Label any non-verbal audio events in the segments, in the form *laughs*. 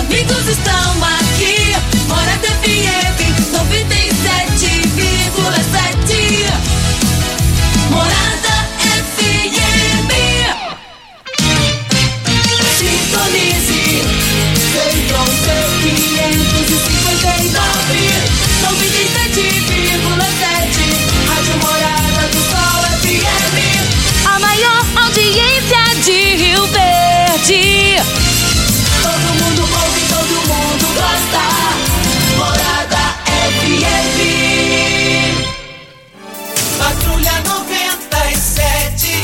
amigos estão aqui.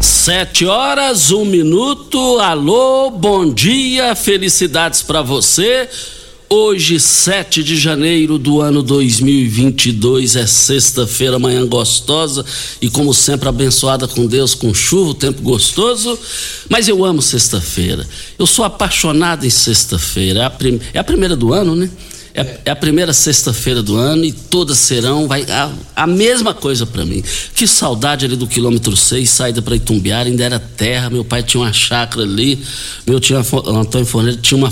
Sete horas, um minuto. Alô, bom dia, felicidades para você. Hoje, 7 de janeiro do ano 2022, é sexta-feira, manhã gostosa e, como sempre, abençoada com Deus, com chuva, tempo gostoso. Mas eu amo sexta-feira. Eu sou apaixonado em sexta-feira. É, é a primeira do ano, né? É, é a primeira sexta-feira do ano e todas serão vai, a, a mesma coisa para mim. Que saudade ali do quilômetro 6, saída para Itumbiara, ainda era terra. Meu pai tinha uma chácara ali, meu tio Antônio Forneiro tinha uma,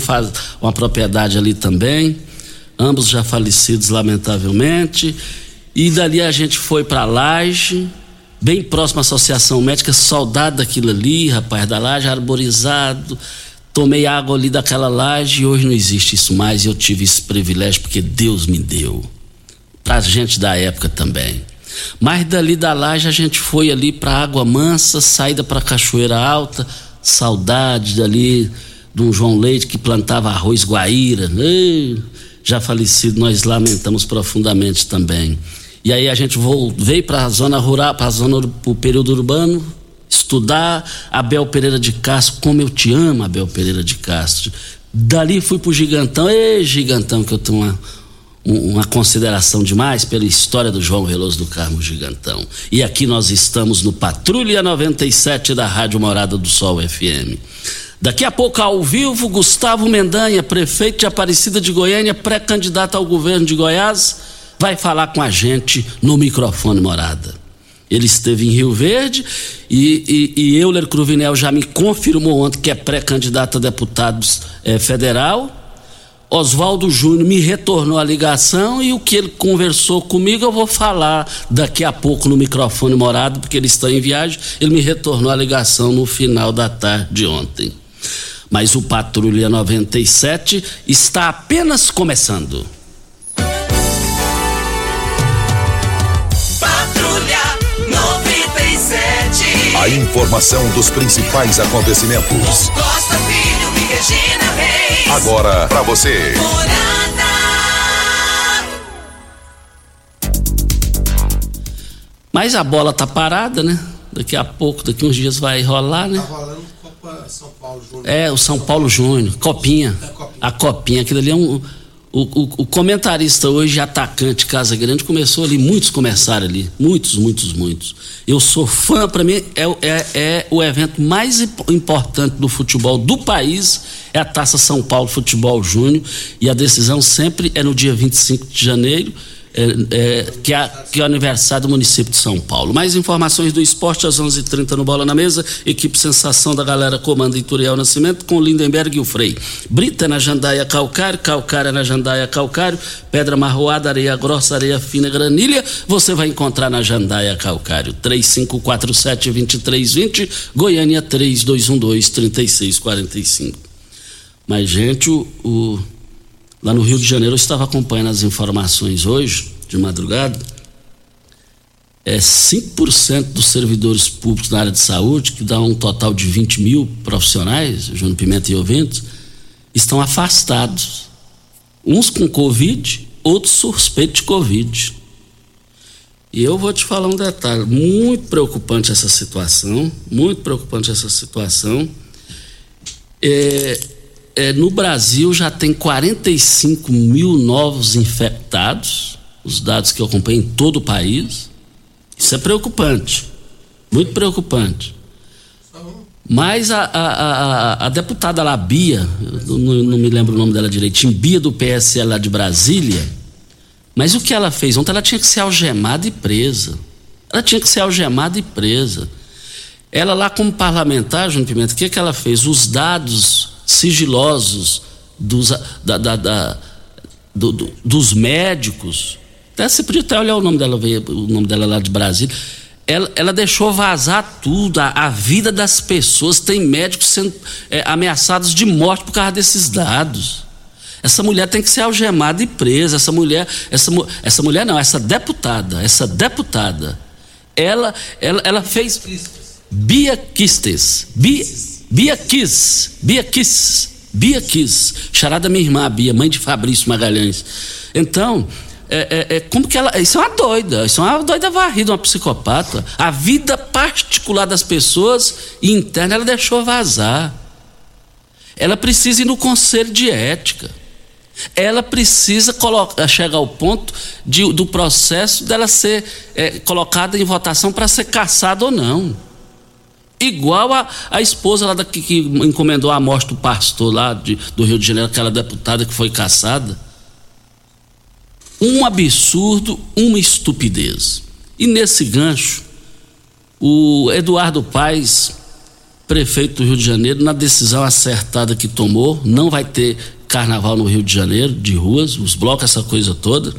uma propriedade ali também. Ambos já falecidos, lamentavelmente. E dali a gente foi para Laje, bem próximo à Associação Médica, saudade daquilo ali, rapaz, da laje, arborizado. Tomei água ali daquela laje e hoje não existe isso mais. Eu tive esse privilégio porque Deus me deu. Pra gente da época também. Mas dali da laje a gente foi ali pra Água Mansa, saída pra Cachoeira Alta, saudade dali de um João Leite que plantava arroz guaíra. Ei, já falecido, nós lamentamos profundamente também. E aí a gente veio para a zona rural, para a pro período urbano, estudar Abel Pereira de Castro, como eu te amo, Abel Pereira de Castro. Dali fui pro Gigantão, ei, Gigantão, que eu tenho uma, um- uma consideração demais pela história do João Veloso do Carmo Gigantão. E aqui nós estamos no Patrulha 97 da Rádio Morada do Sol FM. Daqui a pouco, ao vivo, Gustavo Mendanha, prefeito de Aparecida de Goiânia, pré-candidato ao governo de Goiás, vai falar com a gente no microfone Morada. Ele esteve em Rio Verde e, e, e Euler Cruvinel já me confirmou ontem que é pré-candidato a deputado eh, federal. Oswaldo Júnior me retornou a ligação e o que ele conversou comigo eu vou falar daqui a pouco no microfone morado, porque ele está em viagem. Ele me retornou a ligação no final da tarde de ontem. Mas o Patrulha 97 está apenas começando. A informação dos principais acontecimentos. Costa Filho e Regina Reis. Agora pra você. Mas a bola tá parada, né? Daqui a pouco, daqui uns dias vai rolar, né? Tá rolando Copa São Paulo Júnior. É, o São Paulo Júnior, Copinha. É, Copinha. A Copinha, aquilo ali é um. O, o, o, comentarista hoje, atacante Casa Grande, começou ali, muitos começaram ali, muitos, muitos, muitos. Eu sou fã, para mim, é, é, é, o evento mais importante do futebol do país, é a Taça São Paulo Futebol Júnior, e a decisão sempre é no dia 25 de janeiro é, é, que, é, que é o aniversário do município de São Paulo. Mais informações do esporte às 11:30 h 30 no Bola na Mesa. Equipe Sensação da Galera comanda Ituriel Nascimento com Lindenberg e o Frei. Brita na Jandaia Calcário, Calcária na Jandaia Calcário, Pedra Marroada, Areia Grossa, Areia Fina, Granilha. Você vai encontrar na Jandaia Calcário. 3547-2320, Goiânia 3212-3645. Mas, gente, o, o Lá no Rio de Janeiro, eu estava acompanhando as informações hoje, de madrugada. É 5% dos servidores públicos na área de saúde, que dá um total de 20 mil profissionais, Júnior Pimenta e ouvintes, estão afastados. Uns com Covid, outros suspeitos de Covid. E eu vou te falar um detalhe, muito preocupante essa situação, muito preocupante essa situação. É, é, no Brasil já tem 45 mil novos infectados, os dados que eu acompanho em todo o país. Isso é preocupante, muito preocupante. Mas a, a, a, a deputada lá, Bia, não, não, me lembro o nome dela direitinho, Bia do PSL lá de Brasília, mas o que ela fez ontem? Ela tinha que ser algemada e presa. Ela tinha que ser algemada e presa. Ela lá como parlamentar, João Pimenta, o que, que ela fez? Os dados sigilosos dos, da, da, da, do, do, dos médicos. Até você podia até olhar o nome dela, o nome dela lá de Brasília. Ela, ela deixou vazar tudo, a, a, vida das pessoas. Tem médicos sendo é, ameaçados de morte por causa desses dados. Essa mulher tem que ser algemada e presa. Essa mulher, essa, essa mulher não, essa deputada, essa deputada, ela, ela, ela fez Bia Quistes, Bia, Bia Kiss, Bia Kiss, Bia Kiss, charada minha irmã, Bia, mãe de Fabrício Magalhães. Então, é, é, é, como que ela. Isso é uma doida, isso é uma doida varrida, uma psicopata. A vida particular das pessoas e interna ela deixou vazar. Ela precisa ir no conselho de ética. Ela precisa colocar, chegar ao ponto de, do processo dela ser é, colocada em votação para ser caçada ou não. Igual a, a esposa lá da, que, que encomendou a morte do pastor lá de, do Rio de Janeiro, aquela deputada que foi caçada. Um absurdo, uma estupidez. E nesse gancho, o Eduardo Paes, prefeito do Rio de Janeiro, na decisão acertada que tomou, não vai ter carnaval no Rio de Janeiro, de ruas, os blocos, essa coisa toda.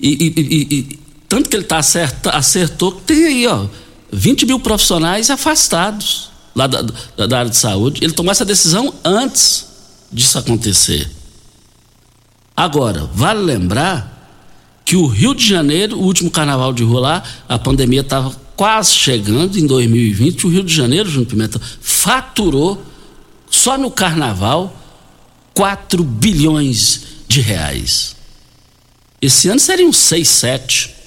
E, e, e, e tanto que ele tá acerta, acertou que tem aí, ó 20 mil profissionais afastados lá da, da, da área de saúde. Ele tomou essa decisão antes disso acontecer. Agora, vale lembrar que o Rio de Janeiro, o último carnaval de rua lá, a pandemia estava quase chegando em 2020. O Rio de Janeiro, Júnior Pimenta, faturou só no carnaval 4 bilhões de reais. Esse ano seriam 6, 7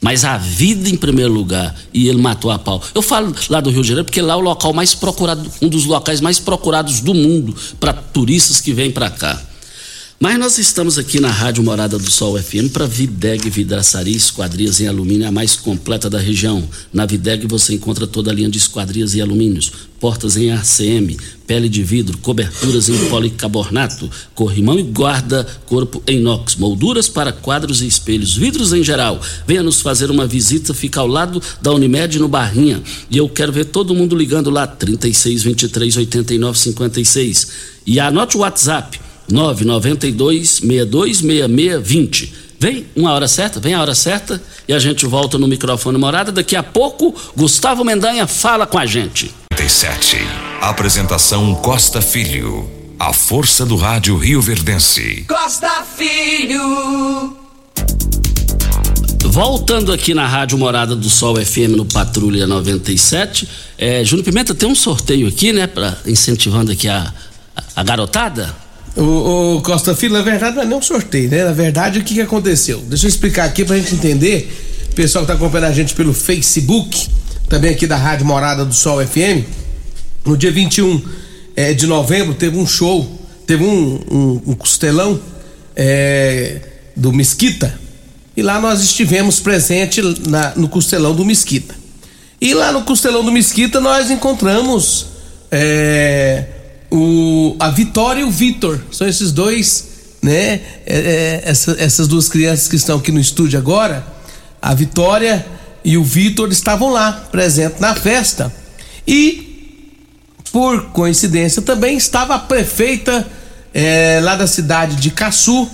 mas a vida em primeiro lugar e ele matou a pau. Eu falo lá do Rio de Janeiro porque lá é o local mais procurado, um dos locais mais procurados do mundo para turistas que vêm para cá. Mas nós estamos aqui na Rádio Morada do Sol FM para Videg Vidraçaria Esquadrias em Alumínio, a mais completa da região. Na Videg você encontra toda a linha de esquadrias e alumínios, portas em ACM, pele de vidro, coberturas em policarbonato, corrimão e guarda-corpo em inox, molduras para quadros e espelhos, vidros em geral. Venha nos fazer uma visita, fica ao lado da Unimed no Barrinha. E eu quero ver todo mundo ligando lá, 36 23 89 56. E anote o WhatsApp 992 626620. Vem uma hora certa, vem a hora certa e a gente volta no microfone morada. Daqui a pouco, Gustavo Mendanha fala com a gente. 37. Apresentação Costa Filho. A força do rádio Rio Verdense. Costa Filho. Voltando aqui na Rádio Morada do Sol FM no Patrulha 97. É, Júnior Pimenta, tem um sorteio aqui, né? Pra, incentivando aqui a, a garotada. O, o, Costa Filho, na verdade não é nem um sorteio, né? Na verdade, o que, que aconteceu? Deixa eu explicar aqui pra gente entender. O pessoal que tá acompanhando a gente pelo Facebook, também aqui da Rádio Morada do Sol FM. No dia 21 é, de novembro teve um show, teve um, um, um costelão é, do Mesquita. E lá nós estivemos presente na, no Costelão do Mesquita. E lá no Costelão do Mesquita nós encontramos é, o, a Vitória e o Vitor. São esses dois, né? É, é, essa, essas duas crianças que estão aqui no estúdio agora. A Vitória e o Vitor estavam lá, presentes na festa. E, por coincidência, também estava a prefeita é, lá da cidade de Caçu,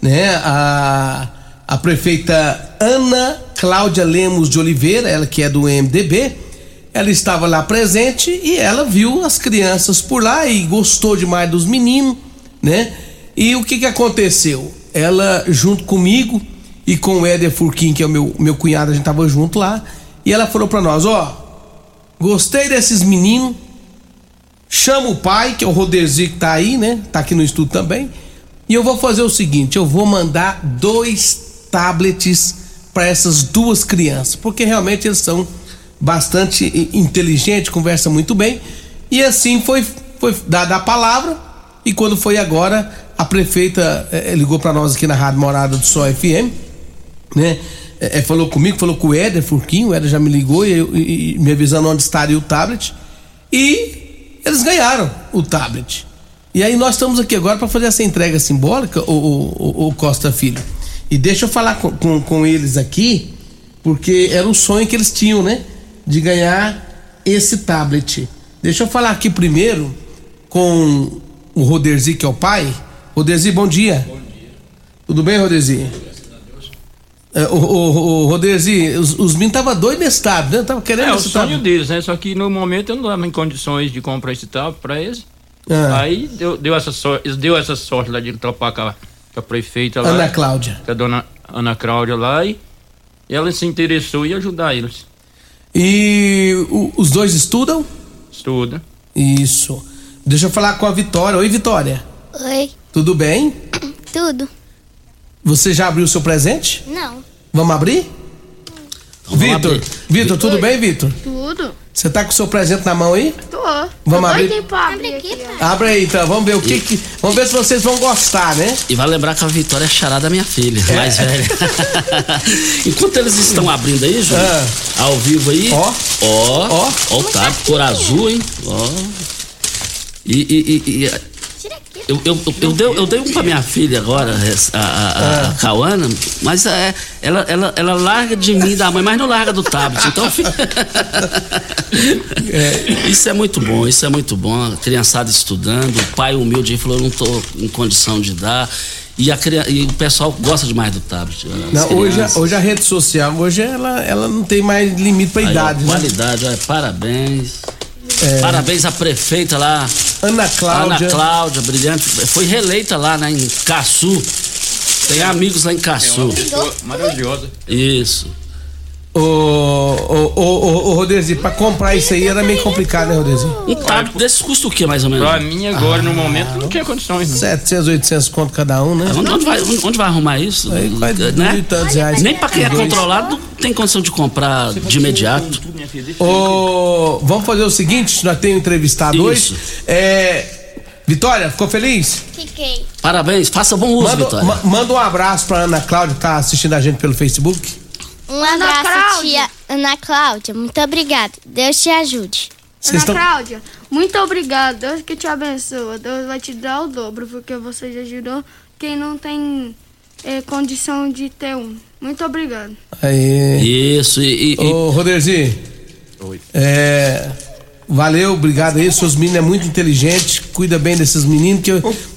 né? A, a prefeita Ana Cláudia Lemos de Oliveira, ela que é do MDB, ela estava lá presente e ela viu as crianças por lá e gostou demais dos meninos, né? E o que que aconteceu? Ela junto comigo e com o Éder Furquim, que é o meu, meu cunhado, a gente tava junto lá, e ela falou para nós, ó, gostei desses meninos, chama o pai, que é o Roderzi que tá aí, né? Tá aqui no estúdio também. E eu vou fazer o seguinte, eu vou mandar dois tablets para essas duas crianças, porque realmente eles são bastante inteligentes, conversam muito bem. E assim foi, foi dada a palavra. E quando foi agora, a prefeita eh, ligou para nós aqui na Rádio Morada do Sol FM, né? Eh, eh, falou comigo, falou com o Éder Furquinho, o Éder já me ligou e, e, e me avisando onde estaria o tablet. E eles ganharam o tablet. E aí nós estamos aqui agora para fazer essa entrega simbólica, o, o, o, Costa Filho. E deixa eu falar com, com, com, eles aqui, porque era um sonho que eles tinham, né? De ganhar esse tablet. Deixa eu falar aqui primeiro com o Roderzi, que é o pai. Roderzi, bom dia. Bom dia. Tudo bem, Roderzi? É, o, o, o Roderzi, os, os meninos estavam doidos nesse tablet, né? Tava querendo é, esse o sonho tablet. deles, né? Só que no momento eu não estava em condições de comprar esse tablet para eles. Ah. Aí deu, deu, essa sorte, deu essa sorte lá de topar com a, com a prefeita lá. Ana Cláudia. Com a dona Ana Cláudia lá e ela se interessou em ajudar eles. E o, os dois estudam? Estuda. Isso. Deixa eu falar com a Vitória. Oi, Vitória. Oi. Tudo bem? Tudo. Você já abriu o seu presente? Não. Vamos abrir? Então, Vitor, Vitor, tudo bem, Vitor? Tudo. Você tá com o seu presente na mão aí? Tô. Vamos abrir? Abre aqui, Abre aí, então. Vamos ver o que, que, Vamos ver se vocês vão gostar, né? E vai lembrar que a Vitória é charada da minha filha, é. mais velha. *laughs* Enquanto eles estão abrindo aí, Júlio, ah. ao vivo aí. Ó. Ó. Ó. Ó o tá, cor azul, hein? Ó. E, e, e, e eu, eu, eu, eu, dei, eu dei um pra minha filha agora, a, a, a, a Cauana, mas é, ela, ela, ela larga de mim da mãe, mas não larga do tablet. Então *laughs* *laughs* é. Isso é muito bom, isso é muito bom. A criançada estudando, o pai humilde falou, eu não tô em condição de dar. E, a, e o pessoal gosta demais do tablet. Não, hoje, hoje a rede social, hoje ela, ela não tem mais limite pra Aí, idade. Ó, qualidade, né? parabéns. É. Parabéns à prefeita lá. Ana Cláudia. Ana Cláudia, brilhante. Foi reeleita lá né, em Caçu. Tem amigos lá em Caçu. É maravilhosa. Isso. Ô, ô, ô, ô, Rodezi, pra comprar isso aí era meio complicado, né, Rodezi? Um tablet desses custa o que, mais ou menos? Pra mim agora, ah, no momento, não tinha condições. Não. 700, 800 conto cada um, né? Onde, onde, vai, onde vai arrumar isso? Aí, vai né? tantos reais. Nem pra quem é controlado tem condição de comprar de imediato. Ô, vamos fazer o seguinte, nós temos entrevistado isso. hoje. É... Vitória, ficou feliz? Fiquei. Parabéns, faça bom uso, manda, Vitória. Ma manda um abraço pra Ana Cláudia que tá assistindo a gente pelo Facebook. Um Ana abraço, Cláudia. tia Ana Cláudia. Muito obrigada. Deus te ajude. Ana estão... Cláudia, muito obrigada. Deus que te abençoe. Deus vai te dar o dobro, porque você já ajudou quem não tem é, condição de ter um. Muito obrigado. Aí. Isso, e. e Ô, Roderzi. Oi. É. Valeu, obrigado aí. Seus meninos é muito inteligente. Cuida bem desses meninos que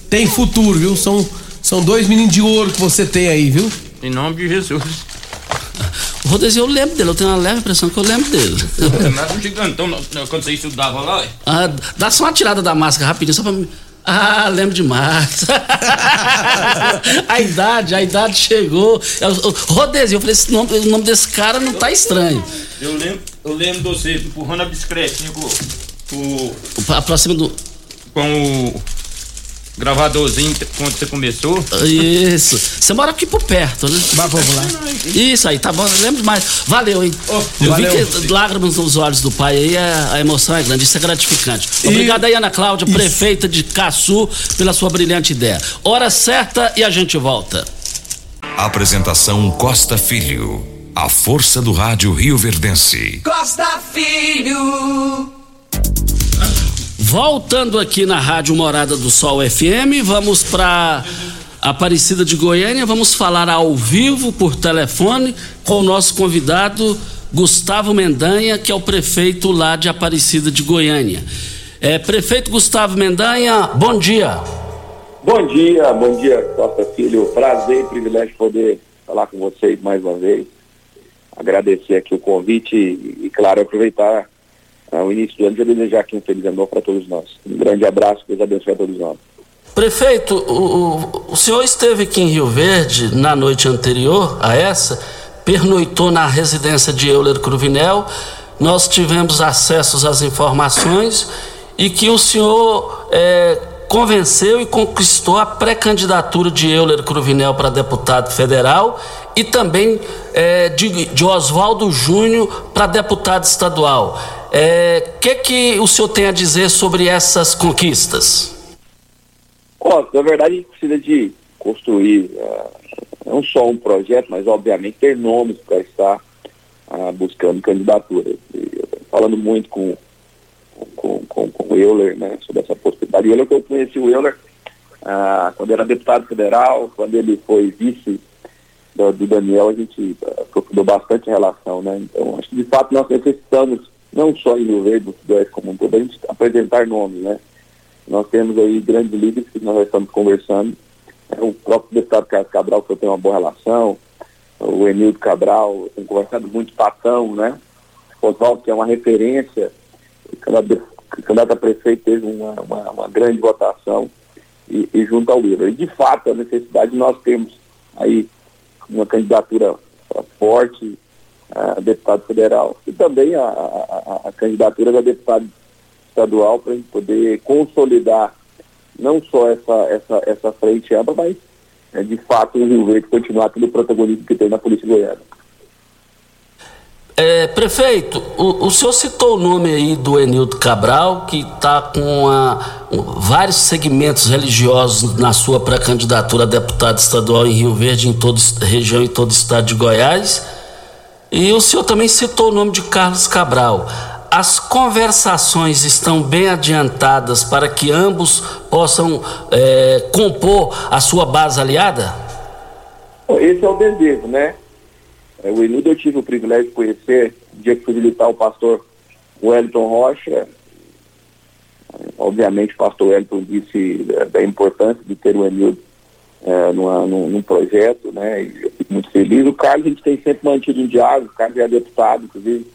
tem futuro, viu? São, são dois meninos de ouro que você tem aí, viu? Em nome de Jesus. O Rodezinho, eu lembro dele, eu tenho uma leve impressão que eu lembro dele. Mas um gigantão quando você estudava lá. Ah, dá só uma tirada da máscara rapidinho, só pra mim. Ah, lembro demais. *laughs* a idade, a idade chegou. Rodezinho, eu falei, esse nome, o nome desse cara não tá estranho. Eu lembro, eu lembro de você empurrando a bicicletinha com, com, Aproxima do. Com o gravadorzinho quando você começou. Isso. Você mora aqui por perto, né? Vai popular. Isso aí, tá bom, lembro mais. Valeu, hein? Oh, eu valeu. vi que lágrimas nos olhos do pai aí, a, a emoção é grande, isso é gratificante. Obrigado aí, Ana Cláudia, prefeita de Caçu, pela sua brilhante ideia. Hora certa e a gente volta. Apresentação Costa Filho. A força do rádio Rio Verdense. Costa Filho. Voltando aqui na Rádio Morada do Sol FM, vamos para Aparecida de Goiânia, vamos falar ao vivo por telefone com o nosso convidado Gustavo Mendanha, que é o prefeito lá de Aparecida de Goiânia. É, prefeito Gustavo Mendanha, bom dia. Bom dia, bom dia, Costa Filho. Prazer e privilégio poder falar com vocês mais uma vez. Agradecer aqui o convite e, e claro, aproveitar uh, o início do ano e desejar aqui um feliz ano para todos nós. Um grande abraço, Deus abençoe a todos nós. Prefeito, o, o, o senhor esteve aqui em Rio Verde na noite anterior a essa, pernoitou na residência de Euler Cruvinel, nós tivemos acessos às informações e que o senhor é, convenceu e conquistou a pré-candidatura de Euler Cruvinel para deputado federal e também é, de, de Oswaldo Júnior para deputado estadual. É, que, que o senhor tem a dizer sobre essas conquistas? Ó, na verdade, a gente precisa de construir uh, não só um projeto, mas obviamente ter nomes para estar uh, buscando candidatura. falando muito com, com, com, com o Euler né, sobre essa possibilidade. Euler que eu conheci o Euler uh, quando era deputado federal, quando ele foi vice do, do Daniel, a gente aprofundou bastante a relação. Né? Então, acho que de fato nós necessitamos, não só em Rio Verde, no Sudoeste como um todo, a gente apresentar nomes, né? Nós temos aí grandes líderes que nós estamos conversando. É, o próprio deputado Carlos Cabral, que eu tenho uma boa relação, o Emildo Cabral, tenho conversado muito Patão, né? Oswaldo, que é uma referência, o candidato, a prefeito teve uma, uma, uma grande votação e, e, junto ao Lira. E de fato, a necessidade nós temos aí uma candidatura forte a deputado federal e também a, a, a candidatura da deputada estadual para a gente poder consolidar não só essa, essa, essa frente ampla, mas é, de fato o Rio Verde continuar o protagonismo que tem na Polícia Goiana. É, prefeito, o, o senhor citou o nome aí do Enildo Cabral, que está com a, um, vários segmentos religiosos na sua pré-candidatura a deputado estadual em Rio Verde, em toda região e todo o estado de Goiás. E o senhor também citou o nome de Carlos Cabral as conversações estão bem adiantadas para que ambos possam é, compor a sua base aliada? Esse é o desejo, né? O Enudo eu tive o privilégio de conhecer, no dia que fui visitar o pastor Wellington Rocha. Obviamente o pastor Wellington disse da importância de ter o Enildo é, numa, num, num, projeto, né? E eu fico muito feliz. O Carlos a gente tem sempre mantido um diálogo, o Carlos é deputado, inclusive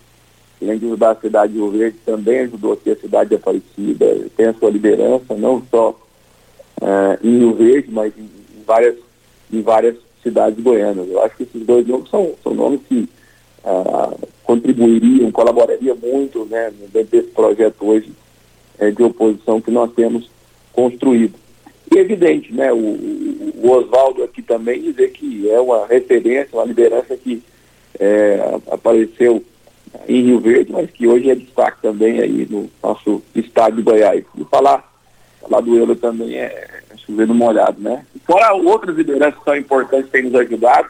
além de ajudar a cidade de Rio Verde, também ajudou aqui a cidade de Aparecida, tem a sua liderança, não só uh, em Rio Verde, mas em, em, várias, em várias cidades goianas. Eu acho que esses dois nomes são, são nomes que uh, contribuiriam, colaborariam muito né, dentro desse projeto hoje uh, de oposição que nós temos construído. E é evidente, né, o, o Oswaldo aqui também dizer que é uma referência, uma liderança que é, apareceu em Rio Verde, mas que hoje é destaque também aí no nosso estado de Goiás. E falar, falar do Euler também é, é chovendo molhado, né? Fora outras lideranças são importantes que têm nos ajudado,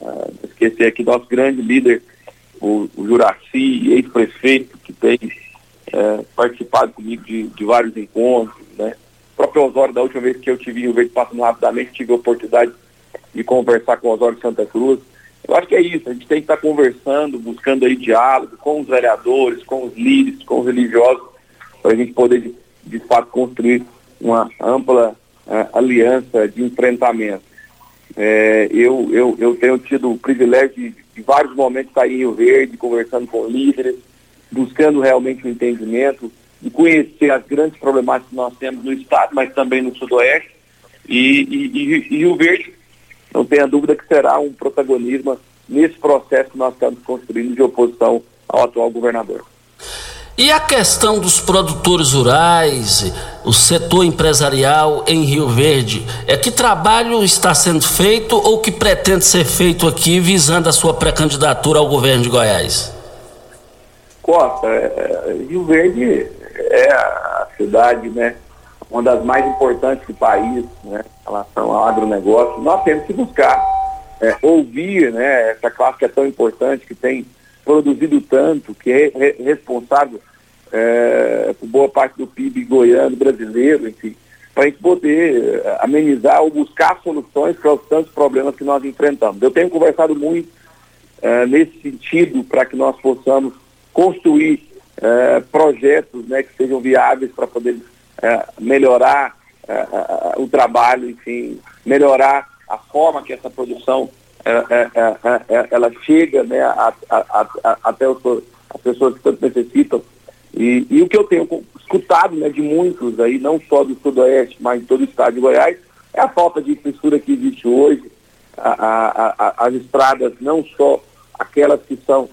uh, esquecer aqui nosso grande líder, o, o Juraci, ex-prefeito, que tem uh, participado comigo de, de, vários encontros, né? Próprio Osório, da última vez que eu tive em Rio Verde, passando rapidamente, tive a oportunidade de conversar com o Osório Santa Cruz, eu acho que é isso, a gente tem que estar conversando, buscando aí diálogo com os vereadores, com os líderes, com os religiosos, para a gente poder, de, de, fato, construir uma ampla uh, aliança de enfrentamento. É, eu, eu, eu tenho tido o privilégio de, de vários momentos estar em Rio Verde, conversando com líderes, buscando realmente o um entendimento, de conhecer as grandes problemáticas que nós temos no Estado, mas também no Sudoeste. E, e, e, e Rio Verde não tenha dúvida que será um protagonismo nesse processo que nós estamos construindo de oposição ao atual governador. E a questão dos produtores rurais, o setor empresarial em Rio Verde, é que trabalho está sendo feito ou que pretende ser feito aqui visando a sua pré-candidatura ao governo de Goiás? Costa, é, Rio Verde é a cidade, né, uma das mais importantes do país, né, em relação ao agronegócio. Nós temos que buscar é, ouvir, né, essa classe que é tão importante, que tem produzido tanto, que é re responsável é, por boa parte do PIB goiano, brasileiro, enfim, para a gente poder é, amenizar ou buscar soluções para os tantos problemas que nós enfrentamos. Eu tenho conversado muito é, nesse sentido para que nós possamos construir é, projetos né, que sejam viáveis para poder é, melhorar é, o trabalho, enfim, melhorar a forma que essa produção é, é, é, ela chega né, a, a, a, até os, as pessoas que tanto necessitam. E, e, o que eu tenho escutado né, de muitos aí, não só do Sudoeste, mas em todo o estado de Goiás, é a falta de infraestrutura que existe hoje, as estradas, não só aquelas que são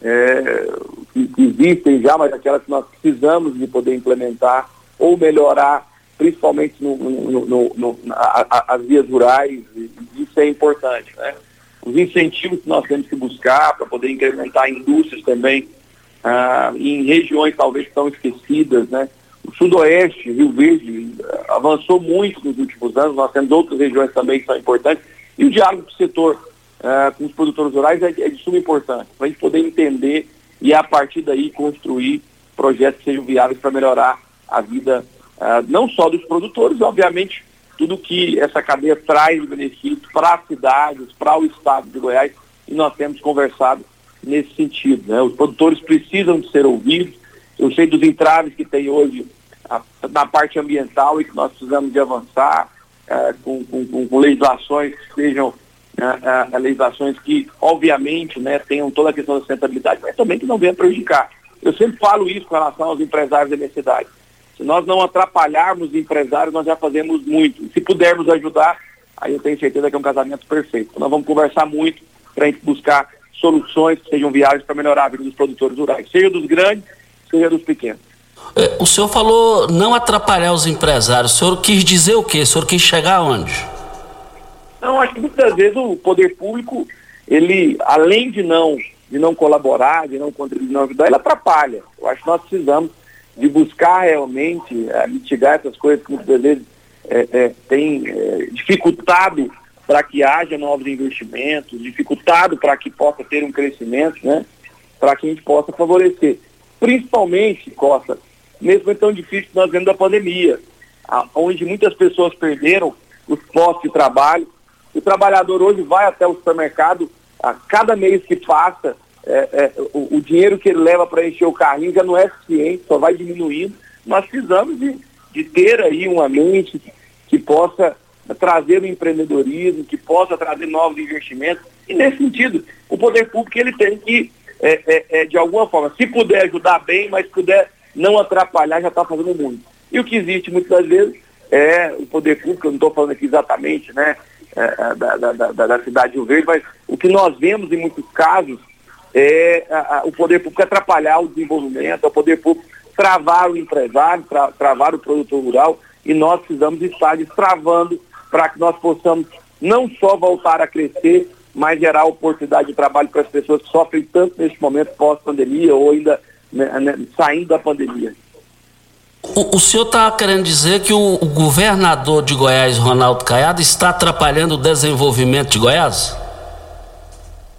é, que, existem já, mas aquelas que nós precisamos de poder implementar ou melhorar, principalmente no, no, no, no a, a, as vias rurais, isso é importante. Né? os incentivos que nós temos que buscar para poder incrementar indústrias também ah, em regiões talvez tão esquecidas, né? O Sudoeste, Rio Verde, avançou muito nos últimos anos, nós temos outras regiões também que são importantes, e o diálogo do setor ah, com os produtores rurais é, é de suma importância, para a gente poder entender e a partir daí construir projetos que sejam viáveis para melhorar a vida ah, não só dos produtores, obviamente tudo que essa cadeia traz de benefício para as cidades, para o estado de Goiás, e nós temos conversado nesse sentido. Né? Os produtores precisam de ser ouvidos. Eu sei dos entraves que tem hoje a, na parte ambiental e que nós precisamos de avançar é, com, com, com, legislações que sejam é, é, legislações que, obviamente, né, tenham toda a questão da sustentabilidade, mas também que não venham prejudicar. Eu sempre falo isso com relação aos empresários da minha cidade. Se nós não atrapalharmos os empresários, nós já fazemos muito. Se pudermos ajudar, aí eu tenho certeza que é um casamento perfeito. Então, nós vamos conversar muito para a gente buscar soluções que sejam viáveis para melhorar a vida dos produtores rurais, seja dos grandes, seja dos pequenos. É, o senhor falou não atrapalhar os empresários. O senhor quis dizer o quê? O senhor quis chegar aonde? Não, acho que muitas vezes o poder público, ele, além de não, de não colaborar, de não contribuir, de não ajudar, ele atrapalha. Eu acho que nós precisamos de buscar realmente é, mitigar essas coisas que muitas vezes é, é, tem dificultado para que haja novos investimentos, dificultado para que possa ter um crescimento, né? Para que a gente possa favorecer. Principalmente, Costa, nesse momento tão difícil que nós vemos da pandemia, onde muitas pessoas perderam os postos de trabalho. O trabalhador hoje vai até o supermercado, a cada mês que passa, é, é, o, o, dinheiro que ele leva para encher o carrinho já não é suficiente, só vai diminuindo. Nós precisamos de, de ter aí uma mente que, possa trazer o empreendedorismo, que possa trazer novos investimentos. E nesse sentido, o poder público ele tem que, é, é, é de alguma forma, se puder ajudar bem, mas puder não atrapalhar, já está fazendo muito. E o que existe muitas das vezes é o poder público, eu não estou falando aqui exatamente né, é, da, da, da, da cidade de Rio Verde, mas o que nós vemos em muitos casos é a, a, o poder público atrapalhar o desenvolvimento, é o poder público travar o empresário, tra, travar o produtor rural, e nós precisamos estar destravando para que nós possamos não só voltar a crescer, mas gerar oportunidade de trabalho para as pessoas que sofrem tanto neste momento pós-pandemia ou ainda né, né, saindo da pandemia. O, o senhor está querendo dizer que o, o, governador de Goiás, Ronaldo Caiado, está atrapalhando o desenvolvimento de Goiás?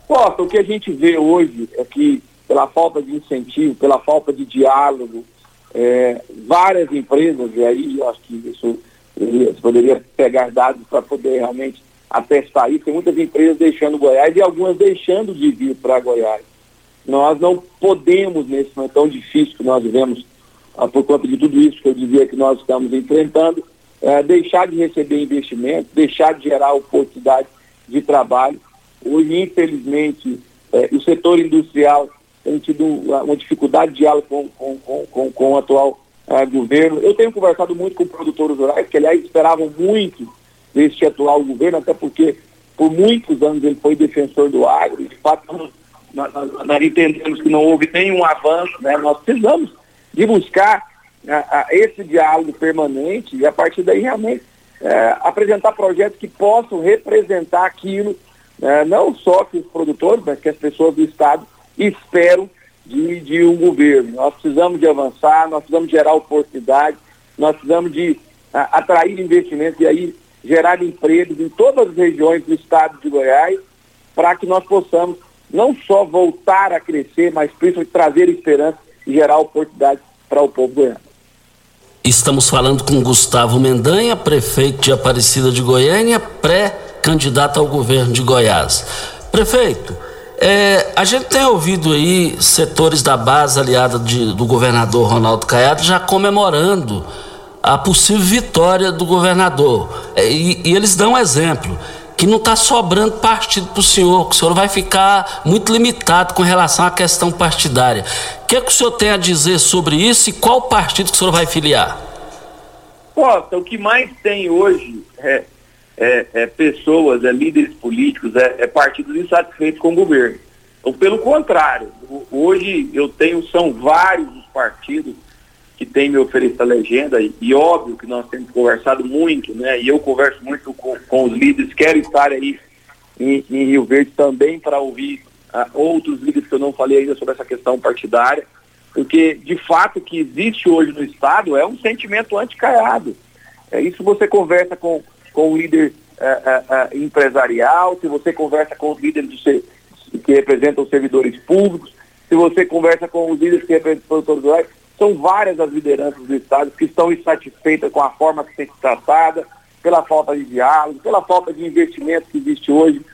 Costa, o que a gente vê hoje é que, pela falta de incentivo, pela falta de diálogo, é, várias empresas, e aí eu acho que isso você poderia pegar dados para poder realmente atestar isso, tem muitas empresas deixando Goiás e algumas deixando de vir para Goiás. Nós não podemos, nesse momento tão difícil que nós vivemos, por conta de tudo isso que eu dizia que nós estamos enfrentando, é, deixar de receber investimento, deixar de gerar oportunidade de trabalho Hoje, infelizmente, é, o setor industrial tem tido uma dificuldade de diálogo com, com, com, com o atual uh, governo. Eu tenho conversado muito com produtores rurais, que aliás esperavam muito deste atual governo, até porque por muitos anos ele foi defensor do agro, e de fato nós, nós, nós entendemos que não houve nenhum avanço, né? nós precisamos de buscar a, a, esse diálogo permanente e a partir daí realmente é, apresentar projetos que possam representar aquilo, é, não só que os produtores, mas que as pessoas do Estado esperam de, de um governo. Nós precisamos de avançar, nós precisamos gerar oportunidades, nós precisamos de a, atrair investimentos e aí gerar empregos em todas as regiões do estado de Goiás, para que nós possamos não só voltar a crescer, mas principalmente trazer esperança e gerar oportunidades para o povo goiano. Estamos falando com Gustavo Mendanha, prefeito de Aparecida de Goiânia, pré-candidato ao governo de Goiás. Prefeito, é, a gente tem ouvido aí setores da base aliada de, do governador Ronaldo Caiado já comemorando a possível vitória do governador. É, e, e eles dão um exemplo que não está sobrando partido para o senhor, que o senhor vai ficar muito limitado com relação à questão partidária. O que, é que o senhor tem a dizer sobre isso e qual partido que o senhor vai filiar? Costa, o que mais tem hoje é, é, é pessoas, é líderes políticos, é, é, partidos insatisfeitos com o governo. Ou pelo contrário, hoje eu tenho, são vários os partidos que tem me oferecido a legenda, e, e, óbvio que nós temos conversado muito, né? E eu converso muito com, com os líderes, quero estar aí em, em Rio Verde também para ouvir uh, outros líderes que eu não falei ainda sobre essa questão partidária, porque de fato que existe hoje no Estado é um sentimento anticaiado. É isso você conversa com, com o líder uh, uh, empresarial, se você conversa com os líderes do, que representam os servidores públicos, se você conversa com os líderes que representam os produtores rurais, são várias as lideranças do Estado que estão insatisfeitas com a forma que tem ser tratada, pela falta de diálogo, pela falta de investimento que existe hoje.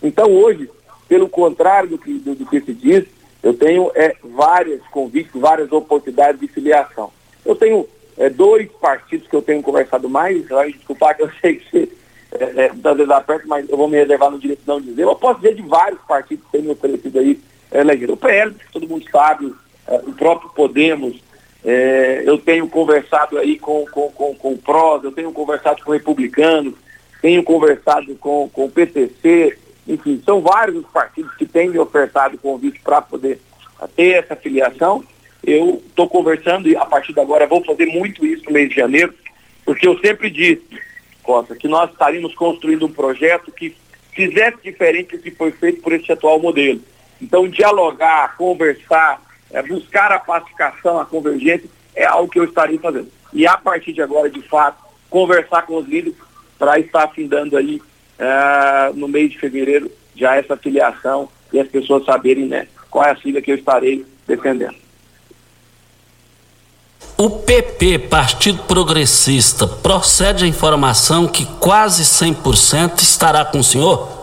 Então, hoje, pelo contrário do que, do, do que se diz, eu tenho é, vários convites, várias oportunidades de filiação. Eu tenho é, dois partidos que eu tenho conversado mais, vai desculpar que eu *laughs* sei que você é, é, muitas vezes aperto, mas eu vou me reservar no direito de não dizer. Eu posso dizer de vários partidos que têm me oferecido aí é, O PL, que todo mundo sabe, é, o próprio Podemos, é, eu tenho conversado aí com, com, com, com o PROS, eu tenho conversado com republicanos, tenho conversado com, com o PTC, enfim, são vários os partidos que têm me ofertado convite para poder ter essa filiação. Eu estou conversando e a partir de agora vou fazer muito isso no mês de janeiro, porque eu sempre disse, Costa, que nós estaríamos construindo um projeto que fizesse diferente do que foi feito por esse atual modelo. Então, dialogar, conversar, é, buscar a pacificação, a convergência, é algo que eu estaria fazendo. E a partir de agora, de fato, conversar com os líderes para estar afindando aí é, no mês de fevereiro já essa filiação e as pessoas saberem né, qual é a sigla que eu estarei defendendo. O PP, Partido Progressista, procede a informação que quase 100% estará com o senhor?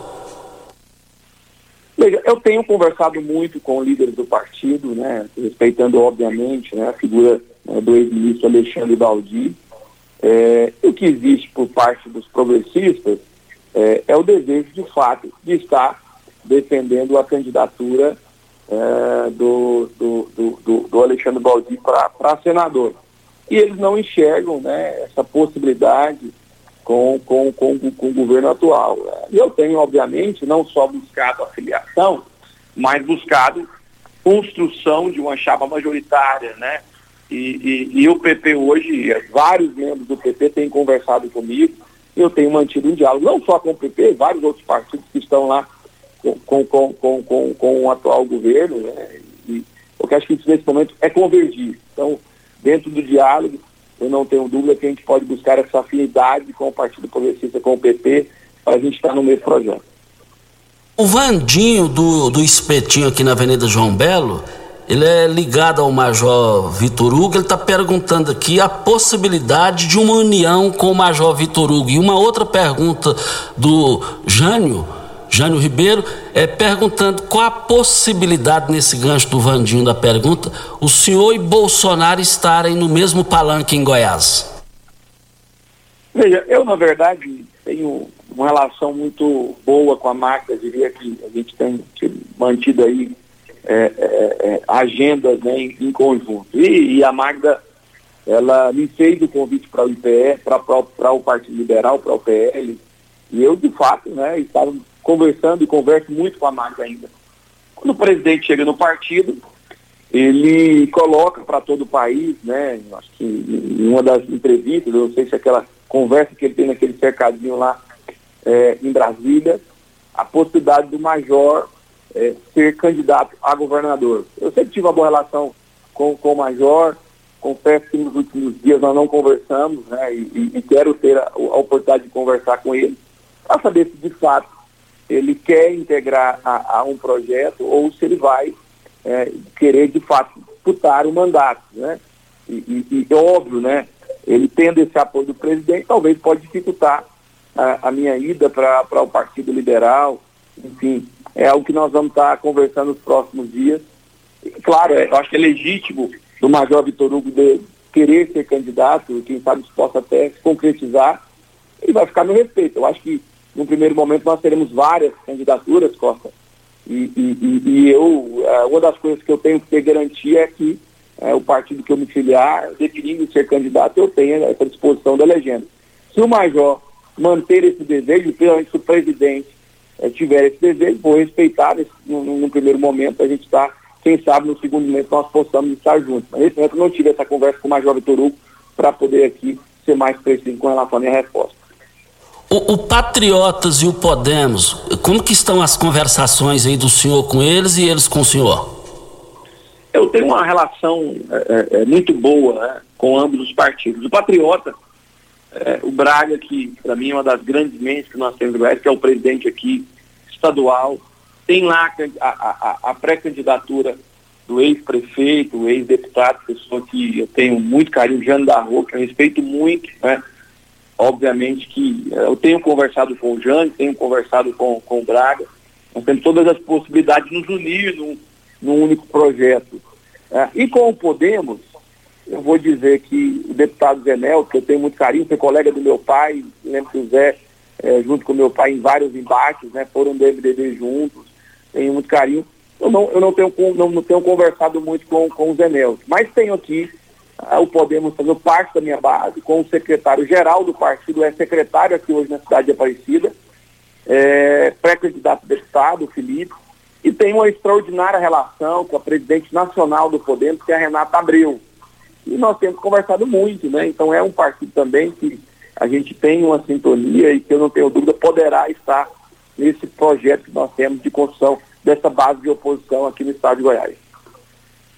Veja, eu tenho conversado muito com líderes do partido, né, respeitando, obviamente, né, a figura né, do ex-ministro Alexandre Baldi. É, o que existe por parte dos progressistas é, é, o desejo, de fato, de estar defendendo a candidatura é, do, do, do, do, Alexandre Baldi para senador. E eles não enxergam né, essa possibilidade com, com, com, com o governo atual. E eu tenho, obviamente, não só buscado a filiação, mas buscado construção de uma chapa majoritária, né? E, e, e, o PP hoje, vários membros do PP têm conversado comigo, eu tenho mantido um diálogo, não só com o PP, vários outros partidos que estão lá com, com, com, com, com o atual governo, né? E acho que isso nesse momento é convergir. Então, dentro do diálogo, eu não tenho dúvida que a gente pode buscar essa afinidade com o Partido Progressista, com o PT, para a gente estar no mesmo projeto. O Vandinho do, do Espetinho aqui na Avenida João Belo, ele é ligado ao Major Vitor Hugo, ele está perguntando aqui a possibilidade de uma união com o Major Vitor Hugo. E uma outra pergunta do Jânio, Jânio Ribeiro, é perguntando qual a possibilidade nesse gancho do Vandinho da pergunta, o senhor e Bolsonaro estarem no mesmo palanque em Goiás. Veja, eu na verdade tenho uma relação muito boa com a Magda, diria que a gente tem mantido aí é, é, é, agendas né, em, em, conjunto. E, e, a Magda, ela me fez o convite para o IPE, para o Partido Liberal, para o PL, e eu de fato, né, estava conversando e converso muito com a Magda ainda. Quando o presidente chega no partido, ele coloca para todo o país, né? Acho que em uma das entrevistas, eu não sei se é aquela conversa que ele tem naquele cercadinho lá é, em Brasília, a possibilidade do Major é, ser candidato a governador. Eu sempre tive uma boa relação com, com o Major, confesso que nos últimos dias nós não conversamos, né? E, e quero ter a, a, oportunidade de conversar com ele para saber se de fato ele quer integrar a, a um projeto ou se ele vai é, querer de fato disputar o mandato, né? E, e, e, óbvio, né? Ele tendo esse apoio do presidente, talvez pode dificultar a, a minha ida para o Partido Liberal, enfim, é algo que nós vamos estar tá conversando nos próximos dias. E, claro, é, eu acho que é legítimo do Major Vitor Hugo de querer ser candidato, quem sabe isso possa até se concretizar, e vai ficar no respeito. Eu acho que, no primeiro momento, nós teremos várias candidaturas, Costa, e, e, e eu, é, uma das coisas que eu tenho que ter garantia é que é, o partido que eu me filiar, definindo ser candidato, eu tenho essa disposição da legenda. Se o Major manter esse desejo, principalmente se o presidente é, tiver esse desejo, vou respeitar no, no, primeiro momento, a gente está, quem sabe no segundo momento nós possamos estar juntos. Mas nesse momento eu não tive essa conversa com o Major Vitor Hugo para poder aqui ser mais preciso com relação à minha resposta. O, o, Patriotas e o Podemos, como que estão as conversações aí do senhor com eles e eles com o senhor? Eu tenho uma relação é, é, é muito boa né, com ambos os partidos. O Patriota, é, o Braga, que para mim é uma das grandes mentes que nós temos no Goiás, que é o presidente aqui estadual, tem lá a, a, a pré-candidatura do ex-prefeito, ex-deputado, pessoa que eu tenho muito carinho, Jano da Rua, que eu respeito muito, né? Obviamente que eh, eu tenho conversado com o Jânio, tenho conversado com, com o Braga, nós temos todas as possibilidades de nos unir num, num único projeto. É, e com o Podemos, eu vou dizer que o deputado Zé Nel, que eu tenho muito carinho, foi colega do meu pai, lembro que o Zé, é, junto com meu pai, em vários embates, né, foram do MDB juntos, tenho muito carinho. Eu não, eu não, tenho, não, não tenho conversado muito com, com o Zé Nel, mas tenho aqui ah, o Podemos fazendo parte da minha base, com o secretário-geral do partido, é secretário aqui hoje na cidade de Aparecida, é, pré-candidato a deputado, o Felipe, e tem uma extraordinária relação com a presidente nacional do Podemos, que é a Renata Abreu. E nós temos conversado muito, né? Então é um partido também que a gente tem uma sintonia e que eu não tenho dúvida poderá estar nesse projeto que nós temos de construção dessa base de oposição aqui no estado de Goiás.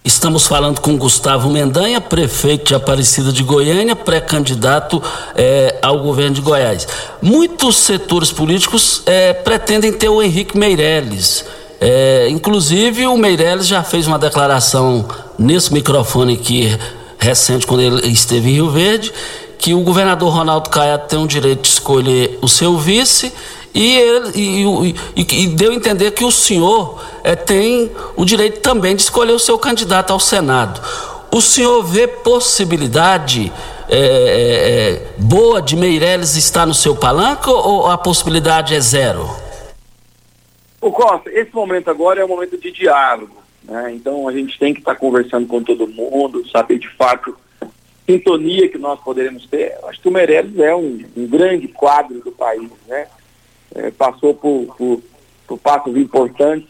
Estamos falando com Gustavo Mendanha, prefeito de Aparecida de Goiânia, pré-candidato é, ao governo de Goiás. Muitos setores políticos é, pretendem ter o Henrique Meirelles. É, inclusive, o Meirelles já fez uma declaração nesse microfone aqui recente, quando ele esteve em Rio Verde, que o governador Ronaldo Caiado tem o direito de escolher o seu vice e, ele, e, e, e deu a entender que o senhor é, tem o direito também de escolher o seu candidato ao Senado. O senhor vê possibilidade é, é, boa de Meirelles estar no seu palanque ou a possibilidade é zero? O Costa, esse momento agora é um momento de diálogo. Né? Então a gente tem que estar tá conversando com todo mundo, saber de fato sintonia que nós poderemos ter. Acho que o Meirelles é um, um grande quadro do país, né? É, passou por, por, por passos importantes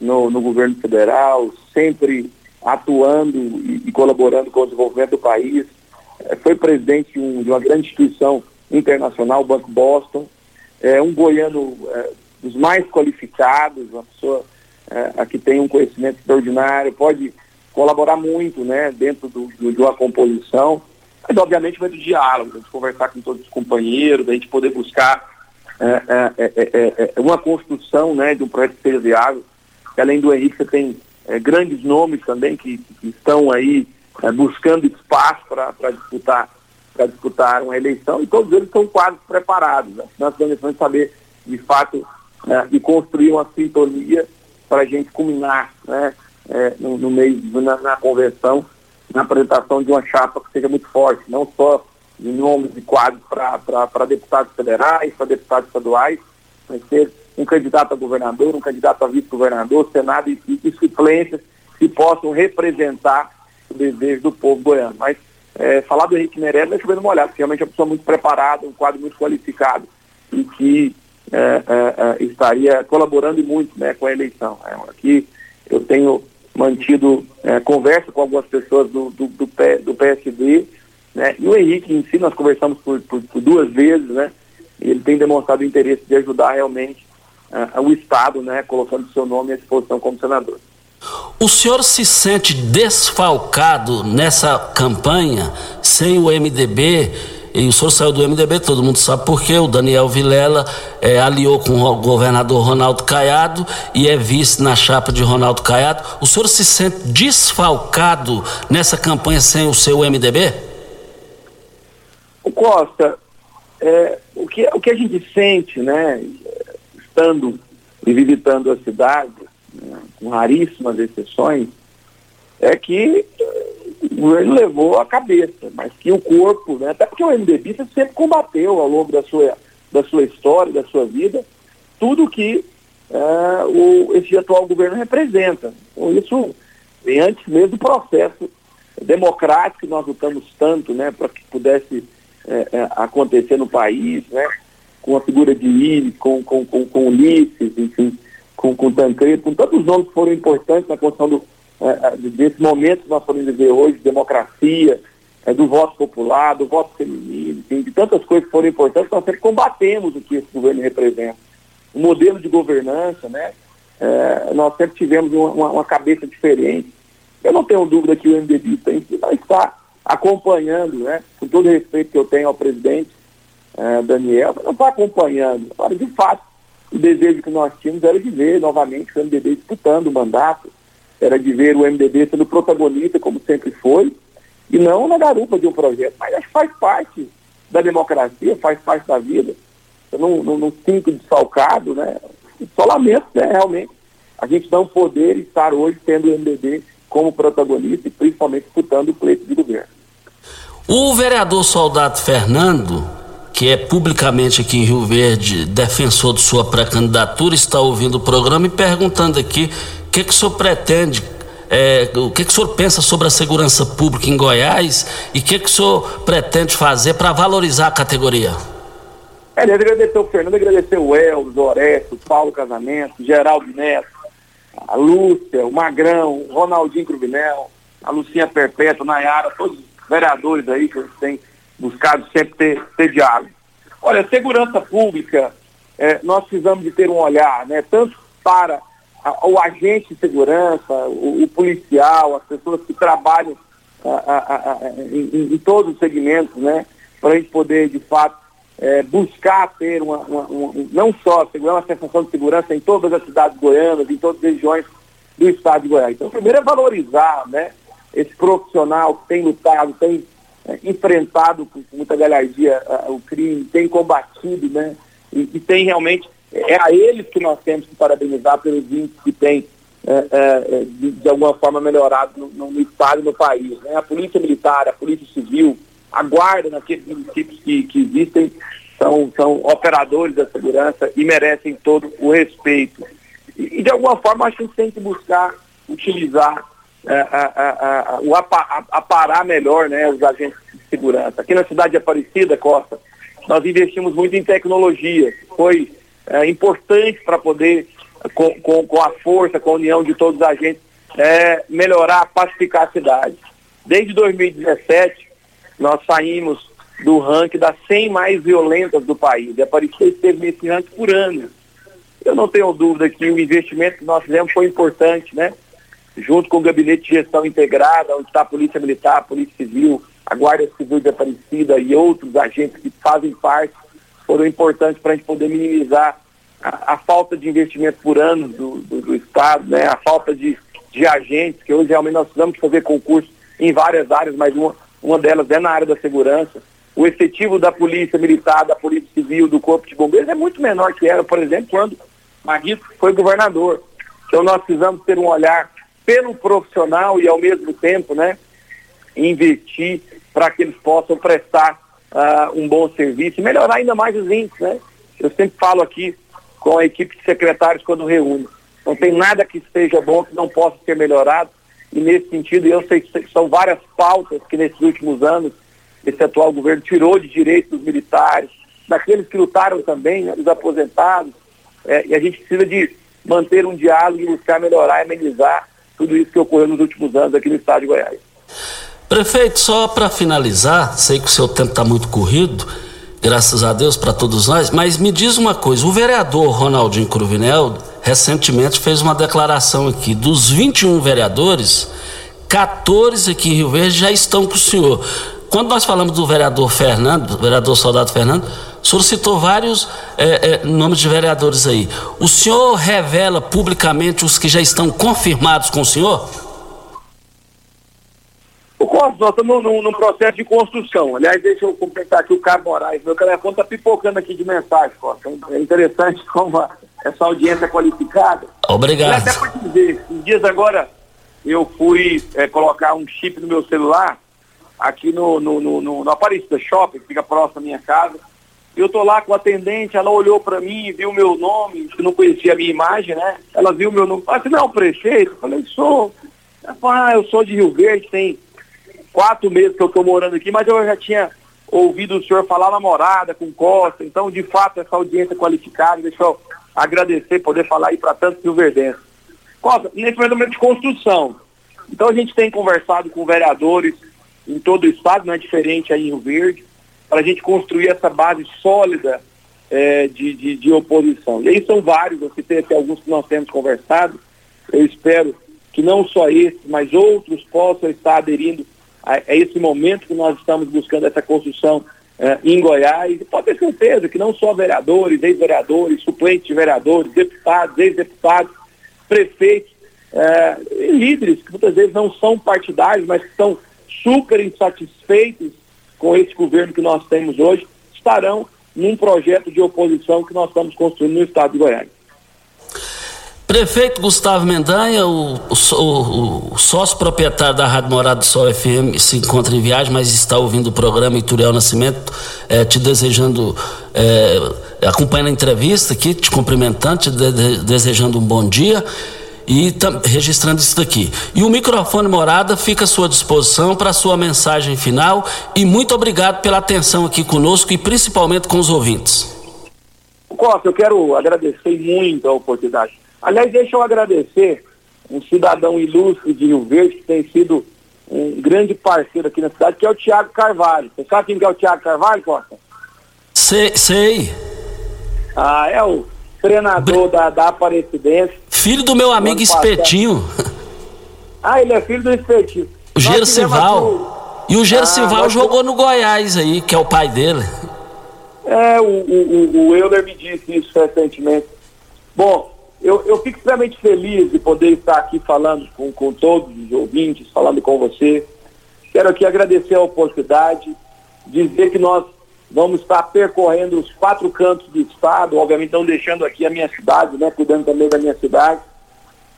no, no governo federal, sempre atuando e, e, colaborando com o desenvolvimento do país. É, foi presidente de, um, de, uma grande instituição internacional, o Banco Boston. É um goiano é, dos mais qualificados, uma pessoa é, que tem um conhecimento extraordinário, pode colaborar muito né, dentro do, do, de uma composição. Mas, obviamente, vai do diálogo, a gente conversar com todos os companheiros, a gente poder buscar é é é, é, é, uma construção né, de um projeto que viável além do Henrique, você tem é, grandes nomes também que, que estão aí é, buscando espaço para disputar para disputar uma eleição e todos eles estão quase preparados. Né? Nós precisamos saber, de fato, né, e construir uma sintonia para a gente culminar né, é, no, no, meio, na, na, convenção, na apresentação de uma chapa que seja muito forte, não só de nomes e quadros para deputados federais, para deputados estaduais, mas ser um candidato a governador, um candidato a vice-governador, Senado e, e, suplências que possam representar o desejo do povo goiano. Mas é, falar do Henrique Meirelles é chovendo molhado, porque realmente é uma pessoa muito preparada, um quadro muito qualificado e que é, é, é estaria colaborando muito né, com a eleição. É, aqui eu tenho mantido é, conversa com algumas pessoas do, do, do, do PSD, né? E o Henrique em si, nós conversamos por, por, por duas vezes, né? ele tem demonstrado interesse de ajudar realmente uh, o Estado, né? Colocando seu nome à disposição como senador. O senhor se sente desfalcado nessa campanha sem o MDB? E o senhor saiu do MDB, todo mundo sabe por quê. O Daniel Vilela é, aliou com o governador Ronaldo Caiado e é vice na chapa de Ronaldo Caiado. O senhor se sente desfalcado nessa campanha sem o seu MDB? O Costa, é, o, que, o que a gente sente, né, estando e visitando a cidade, né, com raríssimas exceções, é que o governo levou a cabeça, mas que o corpo, né, até porque o MDB sempre combateu ao longo da sua, da sua história, da sua vida, tudo que é, o, esse atual governo representa. Então, isso vem antes mesmo do processo democrático que nós lutamos tanto né, para que pudesse é, é, acontecer no país, né, com a figura de Iris, com, com, com, com Ulisses, enfim, com, com Tancredo, com todos os nomes que foram importantes na construção do, é, é desse momento que nós podemos viver hoje, democracia, é, do voto popular, do voto feminino, enfim, de tantas coisas que foram importantes, nós sempre combatemos o que esse governo representa. O modelo de governança, né? É, nós sempre tivemos uma, uma, cabeça diferente. Eu não tenho dúvida que o MDB tem, vai estar acompanhando, né? Com todo o respeito que eu tenho ao presidente, é, Daniel, não está acompanhando. Agora, de fato, o desejo que nós tínhamos era de ver novamente o MDB disputando o mandato, era de ver o MDB sendo protagonista, como sempre foi, e não na garupa de um projeto. Mas acho que faz parte da democracia, faz parte da vida. Eu não, não, não sinto desfalcado, né? Só lamento, né, realmente, a gente não poder estar hoje tendo o MDB como protagonista e principalmente disputando o pleito de governo. O vereador Soldado Fernando que é publicamente aqui em Rio Verde defensor de sua pré-candidatura, está ouvindo o programa e perguntando aqui o que, que o senhor pretende, é, o que, que o senhor pensa sobre a segurança pública em Goiás e o que, que o senhor pretende fazer para valorizar a categoria. É, agradecer o Fernando, agradecer o Elvis, o Orestes, o Paulo Casamento, o Geraldo Neto, a Lúcia, o Magrão, o Ronaldinho Cruvinel, a Lucinha Perpétua, Nayara, todos os vereadores aí que tem buscado sempre ter, ter diálogo. Olha, segurança pública, é, nós precisamos de ter um olhar, né, tanto para a, o agente de segurança, o, o, policial, as pessoas que trabalham a, a, em, em, todos os segmentos, né, para a gente poder, de fato, é, buscar ter uma, uma, uma, não só segurança, uma sensação de segurança em todas as cidades goianas, em todas as regiões do estado de Goiás. Então, primeiro é valorizar, né, esse profissional que tem lutado, tem é, enfrentado com, muita galhardia uh, o crime, tem combatido, né? E, e, tem realmente, é a eles que nós temos que parabenizar pelos índices que tem é, é, é, de, de, alguma forma melhorado no, no, Estado e no país. Né? A Polícia Militar, a Polícia Civil, a Guarda naqueles municípios que, que existem são, são operadores da segurança e merecem todo o respeito. E, e de alguma forma, acho que a gente tem que buscar utilizar é, a, a, o aparar melhor né, os agentes de segurança. Aqui na cidade de Aparecida, Costa, nós investimos muito em tecnologia. Foi é, importante para poder, com, com, com, a força, com a união de todos os agentes, é, melhorar, pacificar a cidade. Desde 2017, nós saímos do ranking das 100 mais violentas do país. E Aparecida esteve nesse ranking por anos. Eu não tenho dúvida que o investimento que nós fizemos foi importante, né? junto com o Gabinete de Gestão Integrada, onde está a Polícia Militar, a Polícia Civil, a Guarda Civil de Aparecida e outros agentes que fazem parte, foram importantes para a gente poder minimizar a, a, falta de investimento por ano do, do, do Estado, né? a falta de, de agentes, que hoje realmente nós precisamos fazer concurso em várias áreas, mas uma, uma delas é na área da segurança. O efetivo da Polícia Militar, da Polícia Civil, do Corpo de Bombeiros é muito menor que era, por exemplo, quando Maguito foi governador. Então nós precisamos ter um olhar pelo profissional e ao mesmo tempo, né, investir para que eles possam prestar uh, um bom serviço e melhorar ainda mais os índices, né? Eu sempre falo aqui com a equipe de secretários quando reúne. Não tem nada que esteja bom que não possa ser melhorado. E nesse sentido, eu sei que são várias pautas que nesses últimos anos esse atual governo tirou de direitos dos militares, daqueles que lutaram também, né, dos aposentados. É, e a gente precisa de manter um diálogo e buscar melhorar e amenizar tudo isso que ocorreu nos últimos anos aqui no estado de Goiás. Prefeito, só para finalizar, sei que o seu tempo está muito corrido, graças a Deus para todos nós, mas me diz uma coisa: o vereador Ronaldinho Cruvinel recentemente fez uma declaração aqui: dos 21 vereadores, 14 aqui em Rio Verde já estão com o senhor. Quando nós falamos do vereador Fernando, vereador Soldado Fernando, o senhor citou vários é, é, nomes de vereadores aí. O senhor revela publicamente os que já estão confirmados com o senhor? O Costa, nós estamos num, num, processo de construção. Aliás, deixa eu completar aqui o Carlos Moraes. Meu telefone está pipocando aqui de mensagem, Costa. É interessante como a, essa audiência é qualificada. Obrigado. até por dizer, em dias agora eu fui é, colocar um chip no meu celular aqui no, no, no, no, no Aparecida Shopping, que fica próximo da minha casa. Eu tô lá com a atendente, ela olhou para mim, viu meu nome, que não conhecia a minha imagem, né? Ela viu meu nome, falou assim, não é o prefeito? Eu falei, sou. Ela falou, ah, eu sou de Rio Verde, tem quatro meses que eu estou morando aqui, mas eu já tinha ouvido o senhor falar namorada com Costa, então de fato essa audiência qualificada, deixa eu agradecer poder falar aí para tantos Rio Verdenses. Costa, nesse momento de construção, então a gente tem conversado com vereadores em todo o estado, não é diferente aí em Rio Verde, para a gente construir essa base sólida é, de, de, de, oposição. E aí são vários, eu citei aqui alguns que nós temos conversado, eu espero que não só esse, mas outros possam estar aderindo a, a esse momento que nós estamos buscando essa construção é, em Goiás. E pode ter certeza que não só vereadores, ex-vereadores, suplentes de vereadores, deputados, ex-deputados, prefeitos, é, e líderes que muitas vezes não são partidários, mas que estão super insatisfeitos com esse governo que nós temos hoje, estarão num projeto de oposição que nós estamos construindo no estado de Goiás. Prefeito Gustavo Mendanha, o, o, o, sócio proprietário da Rádio Morada do Sol FM, se encontra em viagem, mas está ouvindo o programa Ituriel Nascimento, é, te desejando, é, acompanhando a entrevista aqui, te cumprimentando, te de, de, desejando um bom dia e registrando isso daqui. E o microfone Morada fica à sua disposição para a sua mensagem final e muito obrigado pela atenção aqui conosco e principalmente com os ouvintes. Costa, eu quero agradecer muito a oportunidade Aliás, deixa eu agradecer um cidadão ilustre de Rio Verde, que tem sido um grande parceiro aqui na cidade, que é o Tiago Carvalho. Você sabe quem que é o Tiago Carvalho, Costa? Sei, sei. Ah, é o treinador da, da Aparecidense. Filho do meu amigo Espetinho. Ah, ele é filho do Espetinho. *laughs* O Gercival. E o Gercival ah, jogou no Goiás aí, que é o pai dele. É, o, o, o Euler me disse isso recentemente. Bom, eu, eu fico extremamente feliz de poder estar aqui falando com, com todos os ouvintes, falando com você. Quero aqui agradecer a oportunidade, dizer que nós vamos estar percorrendo os quatro cantos do estado, obviamente não deixando aqui a minha cidade, né, cuidando também da minha cidade,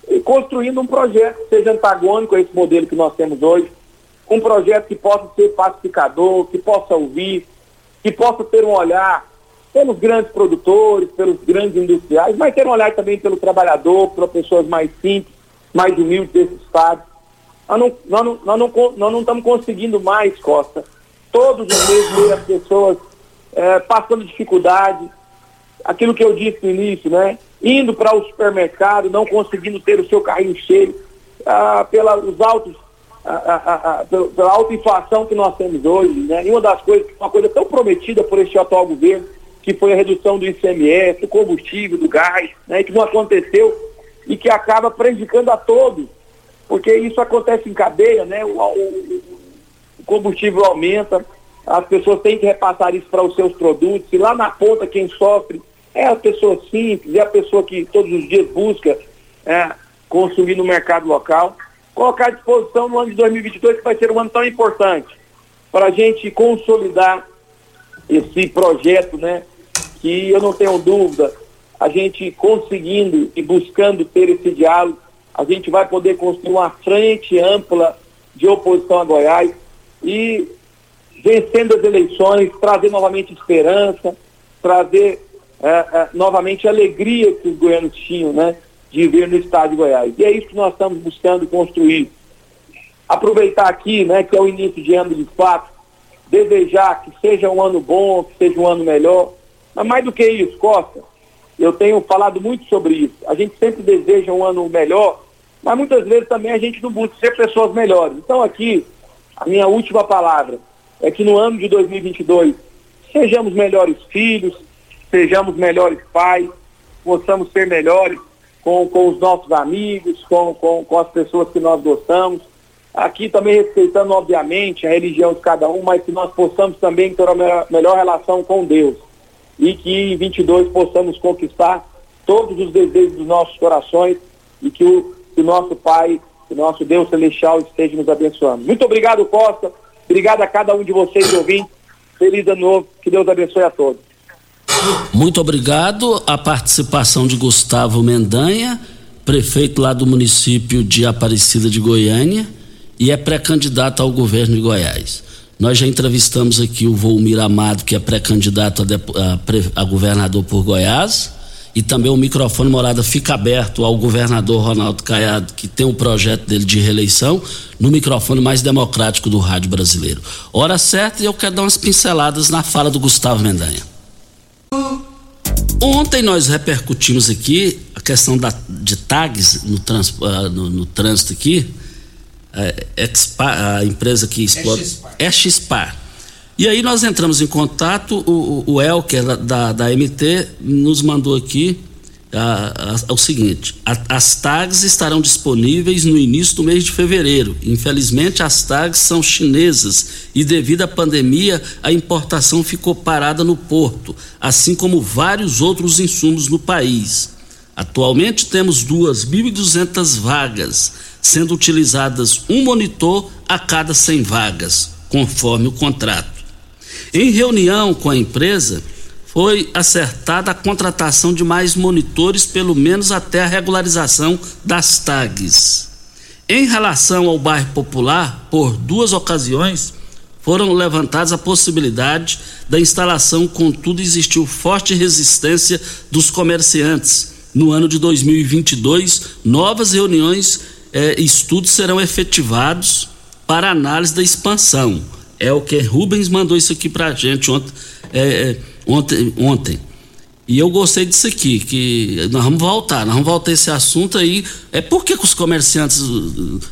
e construindo um projeto que seja antagônico a esse modelo que nós temos hoje, um projeto que possa ser pacificador, que possa ouvir, que possa ter um olhar pelos grandes produtores, pelos grandes industriais, mas ter um olhar também pelo trabalhador, para pessoas mais simples, mais humildes desse estado. Nós não, nós não, nós não, nós não estamos conseguindo mais, Costa, todos os meses ver as pessoas é, passando dificuldade, aquilo que eu disse no início, né? Indo para o supermercado, não conseguindo ter o seu carrinho cheio, ah, pelos altos, ah, ah, ah pela alta inflação que nós temos hoje, né? E uma das coisas, uma coisa tão prometida por este atual governo, que foi a redução do ICMS, do combustível, do gás, né, que não aconteceu e que acaba prejudicando a todos, porque isso acontece em cadeia, né, o, o, o combustível aumenta, as pessoas têm que repassar isso para os seus produtos, e lá na ponta quem sofre é a pessoa simples, é a pessoa que todos os dias busca é, consumir no mercado local. Colocar à disposição no ano de 2022, que vai ser um ano tão importante, para a gente consolidar esse projeto, né, que eu não tenho dúvida, a gente conseguindo e buscando ter esse diálogo, a gente vai poder construir uma frente ampla de oposição a Goiás e vencendo as eleições, trazer novamente esperança, trazer é, é, novamente alegria que os goianos tinham, né, de viver no estado de Goiás. E é isso que nós estamos buscando construir. Aproveitar aqui, né, que é o início de ano de fato, desejar que seja um ano bom, que seja um ano melhor, mas mais do que isso, Costa, eu tenho falado muito sobre isso. A gente sempre deseja um ano melhor mas muitas vezes também a gente não busca ser pessoas melhores. Então aqui, a minha última palavra é que no ano de 2022 sejamos melhores filhos, sejamos melhores pais, possamos ser melhores com, com os nossos amigos, com, com, com as pessoas que nós gostamos. Aqui também respeitando, obviamente, a religião de cada um, mas que nós possamos também ter uma melhor, melhor relação com Deus. E que em 22 possamos conquistar todos os desejos dos nossos corações e que o, que o nosso Pai, o nosso Deus Celestial esteja nos abençoando. Muito obrigado, Costa. Obrigado a cada um de vocês ouvintes. Feliz ano novo. Que Deus abençoe a todos. Muito obrigado. A participação de Gustavo Mendanha, prefeito lá do município de Aparecida de Goiânia e é pré-candidato ao governo de Goiás. Nós já entrevistamos aqui o Volmir Amado, que é pré-candidato a, a, a, governador por Goiás, e também o microfone morada fica aberto ao governador Ronaldo Caiado, que tem o projeto dele de reeleição, no microfone mais democrático do rádio brasileiro. Hora certa e eu quero dar umas pinceladas na fala do Gustavo Mendanha. Ontem nós repercutimos aqui a questão da, de tags no, trans, uh, no, no trânsito aqui, Expa, a empresa que explora. É Xpar. E aí nós entramos em contato, o, o Elker da, da MT nos mandou aqui a, a, o seguinte: a, as tags estarão disponíveis no início do mês de fevereiro. Infelizmente, as tags são chinesas e, devido à pandemia, a importação ficou parada no porto, assim como vários outros insumos no país. Atualmente temos 2.200 vagas sendo utilizadas um monitor a cada 100 vagas, conforme o contrato. Em reunião com a empresa, foi acertada a contratação de mais monitores, pelo menos até a regularização das tags. Em relação ao bairro popular, por duas ocasiões foram levantadas a possibilidade da instalação, contudo, existiu forte resistência dos comerciantes. No ano de 2022, novas reuniões é, estudos serão efetivados para análise da expansão. É o que Rubens mandou isso aqui para a gente ontem, é, é, ontem, ontem. E eu gostei disso aqui, que nós vamos voltar, nós vamos voltar esse assunto aí. É porque que os comerciantes.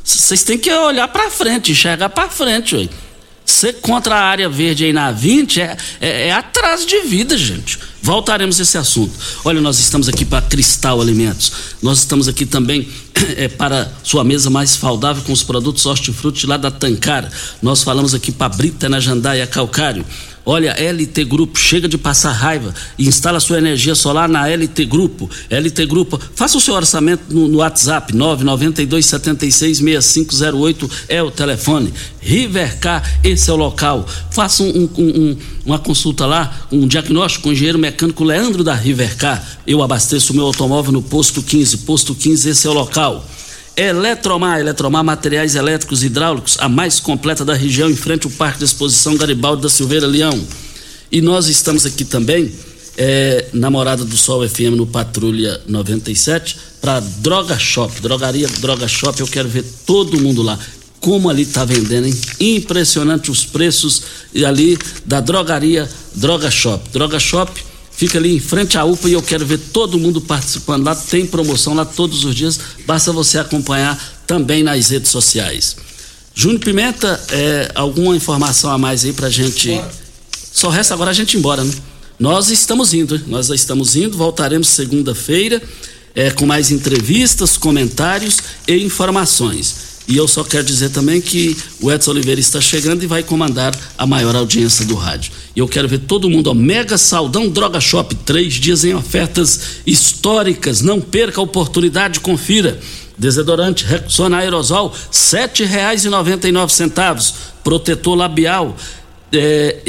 Vocês têm que olhar para frente, enxergar para frente, ué. Ser contra a área verde aí na 20 é, é, é atraso de vida, gente. Voltaremos a esse assunto. Olha, nós estamos aqui para Cristal Alimentos. Nós estamos aqui também é, *clears throat* para sua mesa mais saudável com os produtos hortifruti lá da Tancar. Nós falamos aqui para Brita na Jandaia Calcário. Olha, LT Grupo, chega de passar raiva instala sua energia solar na LT Grupo. LT Grupo, faça o seu orçamento no, no WhatsApp, 992 76 6508 é o telefone. Rivercar, esse é o local. Faça um, um, um, uma consulta lá, um diagnóstico com o engenheiro mecânico Leandro da Rivercar. Eu abasteço o meu automóvel no posto 15. Posto 15, esse é o local. Eletromar, Eletromar Materiais Elétricos e Hidráulicos, a mais completa da região, em frente ao Parque de Exposição Garibaldi da Silveira Leão. E nós estamos aqui também, é, na Morada do Sol FM, no Patrulha 97, para Droga Shop, Drogaria Droga Shop, eu quero ver todo mundo lá. Como ali está vendendo, hein? Impressionante os preços ali da drogaria Droga Shop. Droga Shop Fica ali em frente à UPA e eu quero ver todo mundo participando lá. Tem promoção lá todos os dias. Basta você acompanhar também nas redes sociais. Júnior Pimenta, é, alguma informação a mais aí pra gente? Só resta agora a gente ir embora, né? Nós estamos indo, nós estamos indo, voltaremos segunda-feira é, com mais entrevistas, comentários e informações. E eu só quero dizer também que o Edson Oliveira está chegando e vai comandar a maior audiência do rádio. E eu quero ver todo mundo, ó, Mega Saldão Droga Shop, três dias em ofertas históricas. Não perca a oportunidade, confira. Desodorante Rexona Aerosol, sete reais e noventa e nove centavos. Protetor labial, é,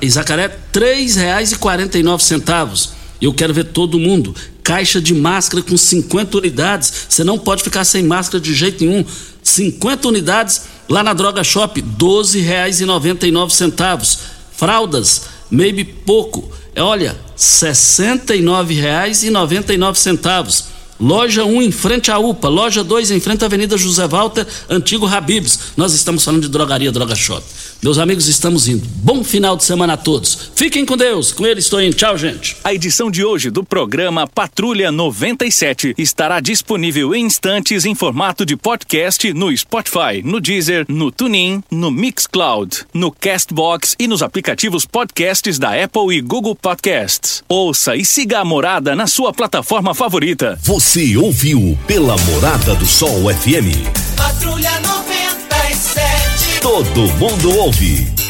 Isacaré, três reais e quarenta e nove centavos. Eu quero ver todo mundo. Caixa de máscara com 50 unidades. Você não pode ficar sem máscara de jeito nenhum. 50 unidades lá na Droga Shop, R$ 12,99. Fraldas, maybe pouco. É, olha, R$ 69,99. Loja 1 em frente à UPA, loja 2 em frente à Avenida José Walter, antigo Habibs. Nós estamos falando de drogaria Droga Shop. Meus amigos, estamos indo. Bom final de semana a todos. Fiquem com Deus. Com ele estou indo. Tchau, gente. A edição de hoje do programa Patrulha 97 estará disponível em instantes em formato de podcast no Spotify, no Deezer, no TuneIn, no Mixcloud, no Castbox e nos aplicativos podcasts da Apple e Google Podcasts. Ouça e siga a Morada na sua plataforma favorita. Você ouviu pela Morada do Sol FM. Patrulha 97. Todo mundo ouve.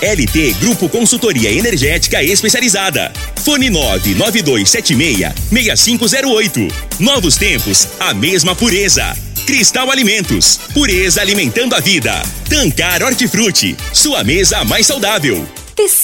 LT Grupo Consultoria Energética Especializada. Fone 99276-6508. Novos tempos, a mesma pureza. Cristal Alimentos, pureza alimentando a vida. Tancar Hortifruti, sua mesa mais saudável.